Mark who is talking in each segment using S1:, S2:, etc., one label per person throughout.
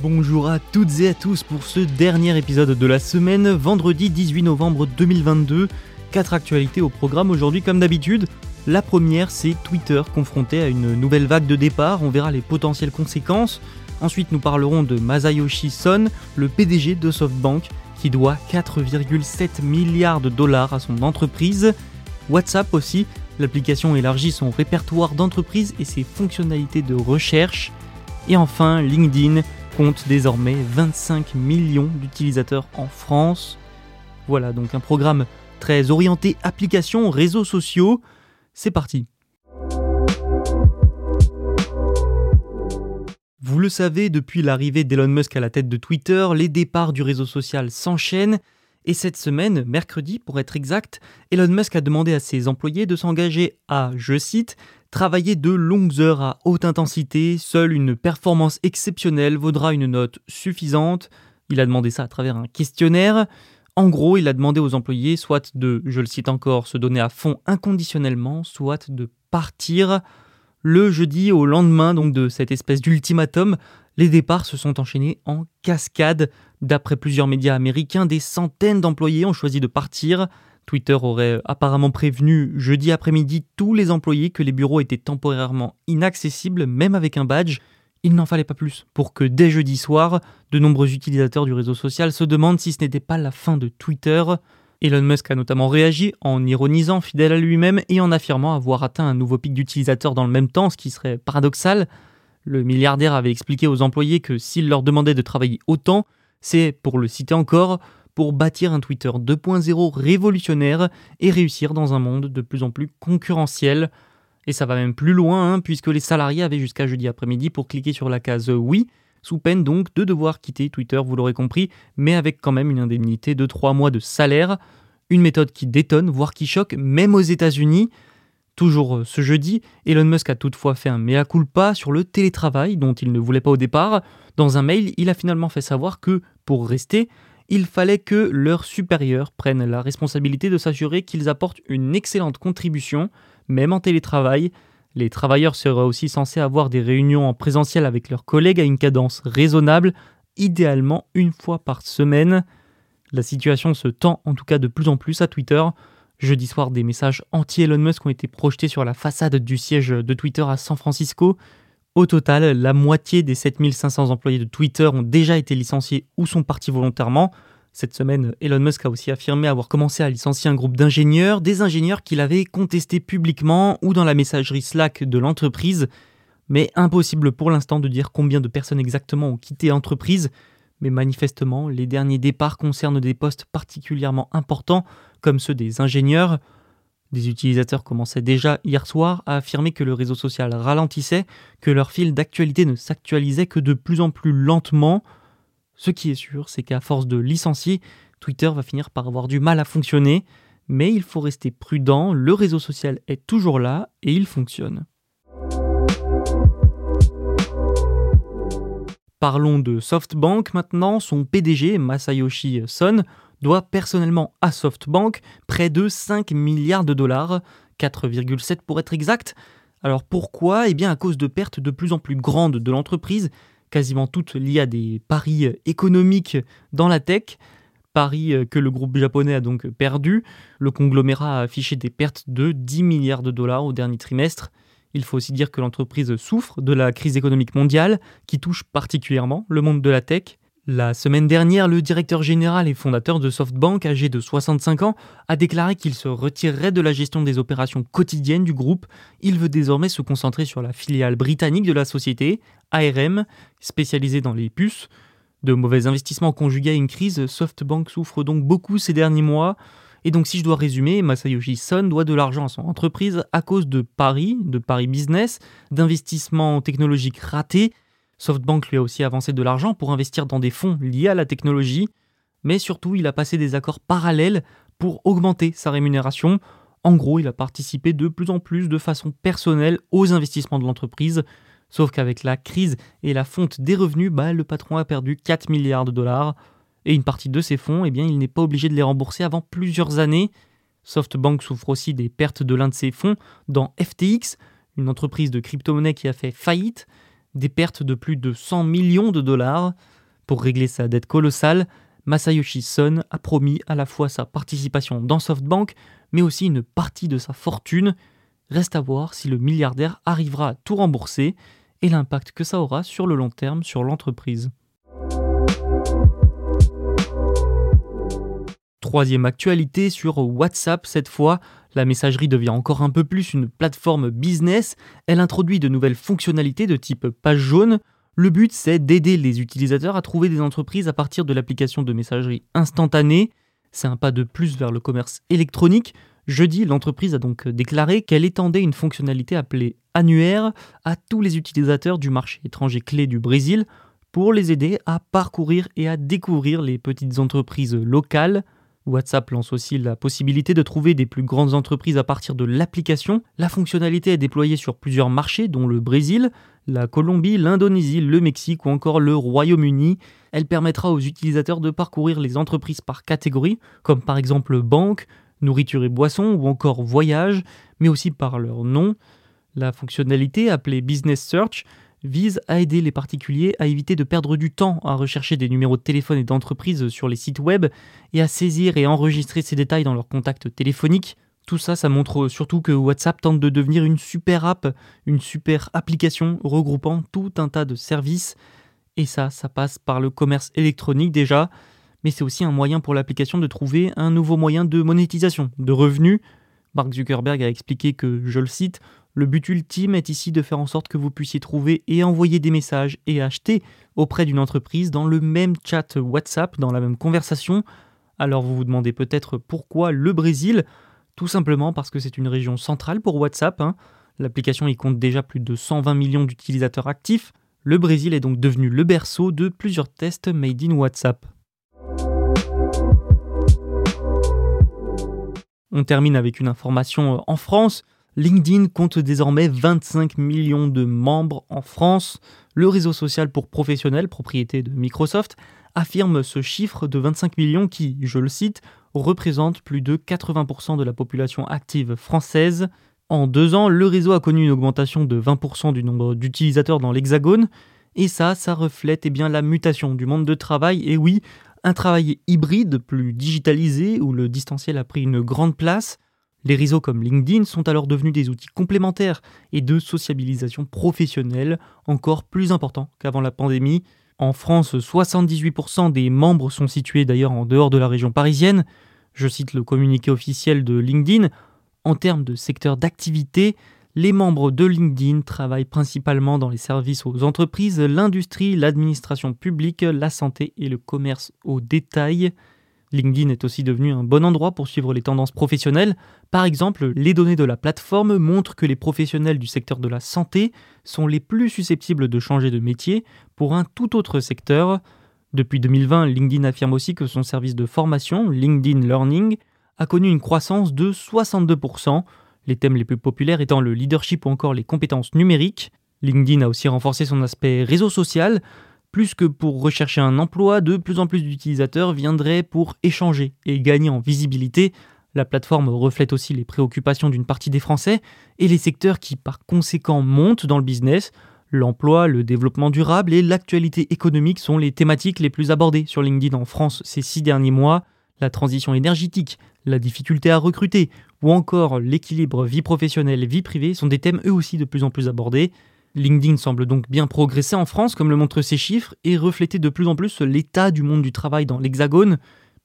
S1: Bonjour à toutes et à tous pour ce dernier épisode de la semaine, vendredi 18 novembre 2022. Quatre actualités au programme aujourd'hui comme d'habitude. La première, c'est Twitter confronté à une nouvelle vague de départ, on verra les potentielles conséquences. Ensuite, nous parlerons de Masayoshi Son, le PDG de SoftBank, qui doit 4,7 milliards de dollars à son entreprise. WhatsApp aussi, l'application élargit son répertoire d'entreprises et ses fonctionnalités de recherche. Et enfin, LinkedIn compte désormais 25 millions d'utilisateurs en France. Voilà donc un programme très orienté applications, réseaux sociaux. C'est parti. Vous le savez, depuis l'arrivée d'Elon Musk à la tête de Twitter, les départs du réseau social s'enchaînent. Et cette semaine, mercredi pour être exact, Elon Musk a demandé à ses employés de s'engager à, je cite, travailler de longues heures à haute intensité, seule une performance exceptionnelle vaudra une note suffisante. Il a demandé ça à travers un questionnaire. En gros, il a demandé aux employés soit de, je le cite encore, se donner à fond inconditionnellement, soit de partir. Le jeudi au lendemain de cette espèce d'ultimatum, les départs se sont enchaînés en cascade. D'après plusieurs médias américains, des centaines d'employés ont choisi de partir. Twitter aurait apparemment prévenu jeudi après-midi tous les employés que les bureaux étaient temporairement inaccessibles, même avec un badge. Il n'en fallait pas plus pour que dès jeudi soir, de nombreux utilisateurs du réseau social se demandent si ce n'était pas la fin de Twitter. Elon Musk a notamment réagi en ironisant, fidèle à lui-même, et en affirmant avoir atteint un nouveau pic d'utilisateurs dans le même temps, ce qui serait paradoxal. Le milliardaire avait expliqué aux employés que s'il leur demandait de travailler autant, c'est, pour le citer encore, pour bâtir un Twitter 2.0 révolutionnaire et réussir dans un monde de plus en plus concurrentiel. Et ça va même plus loin, hein, puisque les salariés avaient jusqu'à jeudi après-midi pour cliquer sur la case oui, sous peine donc de devoir quitter Twitter, vous l'aurez compris, mais avec quand même une indemnité de 3 mois de salaire. Une méthode qui détonne, voire qui choque, même aux États-Unis. Toujours ce jeudi, Elon Musk a toutefois fait un mea culpa sur le télétravail dont il ne voulait pas au départ. Dans un mail, il a finalement fait savoir que, pour rester, il fallait que leurs supérieurs prennent la responsabilité de s'assurer qu'ils apportent une excellente contribution, même en télétravail. Les travailleurs seraient aussi censés avoir des réunions en présentiel avec leurs collègues à une cadence raisonnable, idéalement une fois par semaine. La situation se tend en tout cas de plus en plus à Twitter. Jeudi soir, des messages anti-Elon Musk ont été projetés sur la façade du siège de Twitter à San Francisco. Au total, la moitié des 7500 employés de Twitter ont déjà été licenciés ou sont partis volontairement. Cette semaine, Elon Musk a aussi affirmé avoir commencé à licencier un groupe d'ingénieurs, des ingénieurs qu'il avait contestés publiquement ou dans la messagerie Slack de l'entreprise. Mais impossible pour l'instant de dire combien de personnes exactement ont quitté l'entreprise. Mais manifestement, les derniers départs concernent des postes particulièrement importants, comme ceux des ingénieurs. Des utilisateurs commençaient déjà hier soir à affirmer que le réseau social ralentissait, que leur fil d'actualité ne s'actualisait que de plus en plus lentement. Ce qui est sûr, c'est qu'à force de licencier, Twitter va finir par avoir du mal à fonctionner, mais il faut rester prudent, le réseau social est toujours là et il fonctionne. Parlons de SoftBank maintenant, son PDG Masayoshi Son doit personnellement à SoftBank près de 5 milliards de dollars, 4,7 pour être exact. Alors pourquoi? Eh bien à cause de pertes de plus en plus grandes de l'entreprise, quasiment toutes liées à des paris économiques dans la tech, paris que le groupe japonais a donc perdu. Le conglomérat a affiché des pertes de 10 milliards de dollars au dernier trimestre. Il faut aussi dire que l'entreprise souffre de la crise économique mondiale qui touche particulièrement le monde de la tech. La semaine dernière, le directeur général et fondateur de SoftBank, âgé de 65 ans, a déclaré qu'il se retirerait de la gestion des opérations quotidiennes du groupe. Il veut désormais se concentrer sur la filiale britannique de la société, ARM, spécialisée dans les puces. De mauvais investissements conjugués à une crise, SoftBank souffre donc beaucoup ces derniers mois. Et donc si je dois résumer, Masayoshi Son doit de l'argent à son entreprise à cause de paris, de paris business, d'investissements technologiques ratés. SoftBank lui a aussi avancé de l'argent pour investir dans des fonds liés à la technologie, mais surtout il a passé des accords parallèles pour augmenter sa rémunération. En gros, il a participé de plus en plus de façon personnelle aux investissements de l'entreprise, sauf qu'avec la crise et la fonte des revenus, bah, le patron a perdu 4 milliards de dollars, et une partie de ces fonds, eh bien, il n'est pas obligé de les rembourser avant plusieurs années. SoftBank souffre aussi des pertes de l'un de ses fonds dans FTX, une entreprise de crypto-monnaie qui a fait faillite, des pertes de plus de 100 millions de dollars. Pour régler sa dette colossale, Masayoshi Son a promis à la fois sa participation dans SoftBank, mais aussi une partie de sa fortune. Reste à voir si le milliardaire arrivera à tout rembourser et l'impact que ça aura sur le long terme sur l'entreprise. Troisième actualité sur WhatsApp cette fois, la messagerie devient encore un peu plus une plateforme business, elle introduit de nouvelles fonctionnalités de type page jaune. Le but c'est d'aider les utilisateurs à trouver des entreprises à partir de l'application de messagerie instantanée. C'est un pas de plus vers le commerce électronique. Jeudi, l'entreprise a donc déclaré qu'elle étendait une fonctionnalité appelée annuaire à tous les utilisateurs du marché étranger clé du Brésil pour les aider à parcourir et à découvrir les petites entreprises locales. WhatsApp lance aussi la possibilité de trouver des plus grandes entreprises à partir de l'application. La fonctionnalité est déployée sur plusieurs marchés, dont le Brésil, la Colombie, l'Indonésie, le Mexique ou encore le Royaume-Uni. Elle permettra aux utilisateurs de parcourir les entreprises par catégorie, comme par exemple banque, nourriture et boissons ou encore voyage, mais aussi par leur nom. La fonctionnalité appelée Business Search vise à aider les particuliers à éviter de perdre du temps à rechercher des numéros de téléphone et d'entreprise sur les sites web et à saisir et enregistrer ces détails dans leurs contacts téléphoniques. Tout ça, ça montre surtout que WhatsApp tente de devenir une super app, une super application regroupant tout un tas de services. Et ça, ça passe par le commerce électronique déjà, mais c'est aussi un moyen pour l'application de trouver un nouveau moyen de monétisation, de revenus. Mark Zuckerberg a expliqué que, je le cite, le but ultime est ici de faire en sorte que vous puissiez trouver et envoyer des messages et acheter auprès d'une entreprise dans le même chat WhatsApp, dans la même conversation. Alors vous vous demandez peut-être pourquoi le Brésil? Tout simplement parce que c'est une région centrale pour WhatsApp. Hein. L'application y compte déjà plus de 120 millions d'utilisateurs actifs. Le Brésil est donc devenu le berceau de plusieurs tests made in WhatsApp. On termine avec une information en France. LinkedIn compte désormais 25 millions de membres en France. Le réseau social pour professionnels, propriété de Microsoft, affirme ce chiffre de 25 millions qui, je le cite, représente plus de 80% de la population active française. En deux ans, le réseau a connu une augmentation de 20% du nombre d'utilisateurs dans l'Hexagone. Et ça, ça reflète eh bien, la mutation du monde de travail. Et oui, un travail hybride, plus digitalisé, où le distanciel a pris une grande place. Les réseaux comme LinkedIn sont alors devenus des outils complémentaires et de sociabilisation professionnelle encore plus importants qu'avant la pandémie. En France, 78% des membres sont situés d'ailleurs en dehors de la région parisienne. Je cite le communiqué officiel de LinkedIn. En termes de secteur d'activité, les membres de LinkedIn travaillent principalement dans les services aux entreprises, l'industrie, l'administration publique, la santé et le commerce au détail. LinkedIn est aussi devenu un bon endroit pour suivre les tendances professionnelles. Par exemple, les données de la plateforme montrent que les professionnels du secteur de la santé sont les plus susceptibles de changer de métier pour un tout autre secteur. Depuis 2020, LinkedIn affirme aussi que son service de formation, LinkedIn Learning, a connu une croissance de 62%, les thèmes les plus populaires étant le leadership ou encore les compétences numériques. LinkedIn a aussi renforcé son aspect réseau social plus que pour rechercher un emploi, de plus en plus d'utilisateurs viendraient pour échanger et gagner en visibilité. La plateforme reflète aussi les préoccupations d'une partie des Français et les secteurs qui par conséquent montent dans le business. L'emploi, le développement durable et l'actualité économique sont les thématiques les plus abordées sur LinkedIn en France ces six derniers mois. la transition énergétique, la difficulté à recruter, ou encore l'équilibre vie professionnelle vie privée sont des thèmes eux aussi de plus en plus abordés. LinkedIn semble donc bien progresser en France, comme le montrent ses chiffres, et refléter de plus en plus l'état du monde du travail dans l'Hexagone.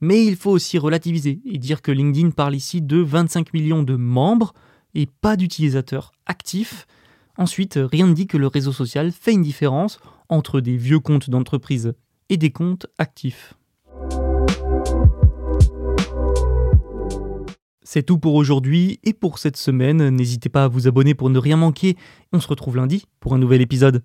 S1: Mais il faut aussi relativiser et dire que LinkedIn parle ici de 25 millions de membres et pas d'utilisateurs actifs. Ensuite, rien ne dit que le réseau social fait une différence entre des vieux comptes d'entreprise et des comptes actifs. C'est tout pour aujourd'hui et pour cette semaine. N'hésitez pas à vous abonner pour ne rien manquer. On se retrouve lundi pour un nouvel épisode.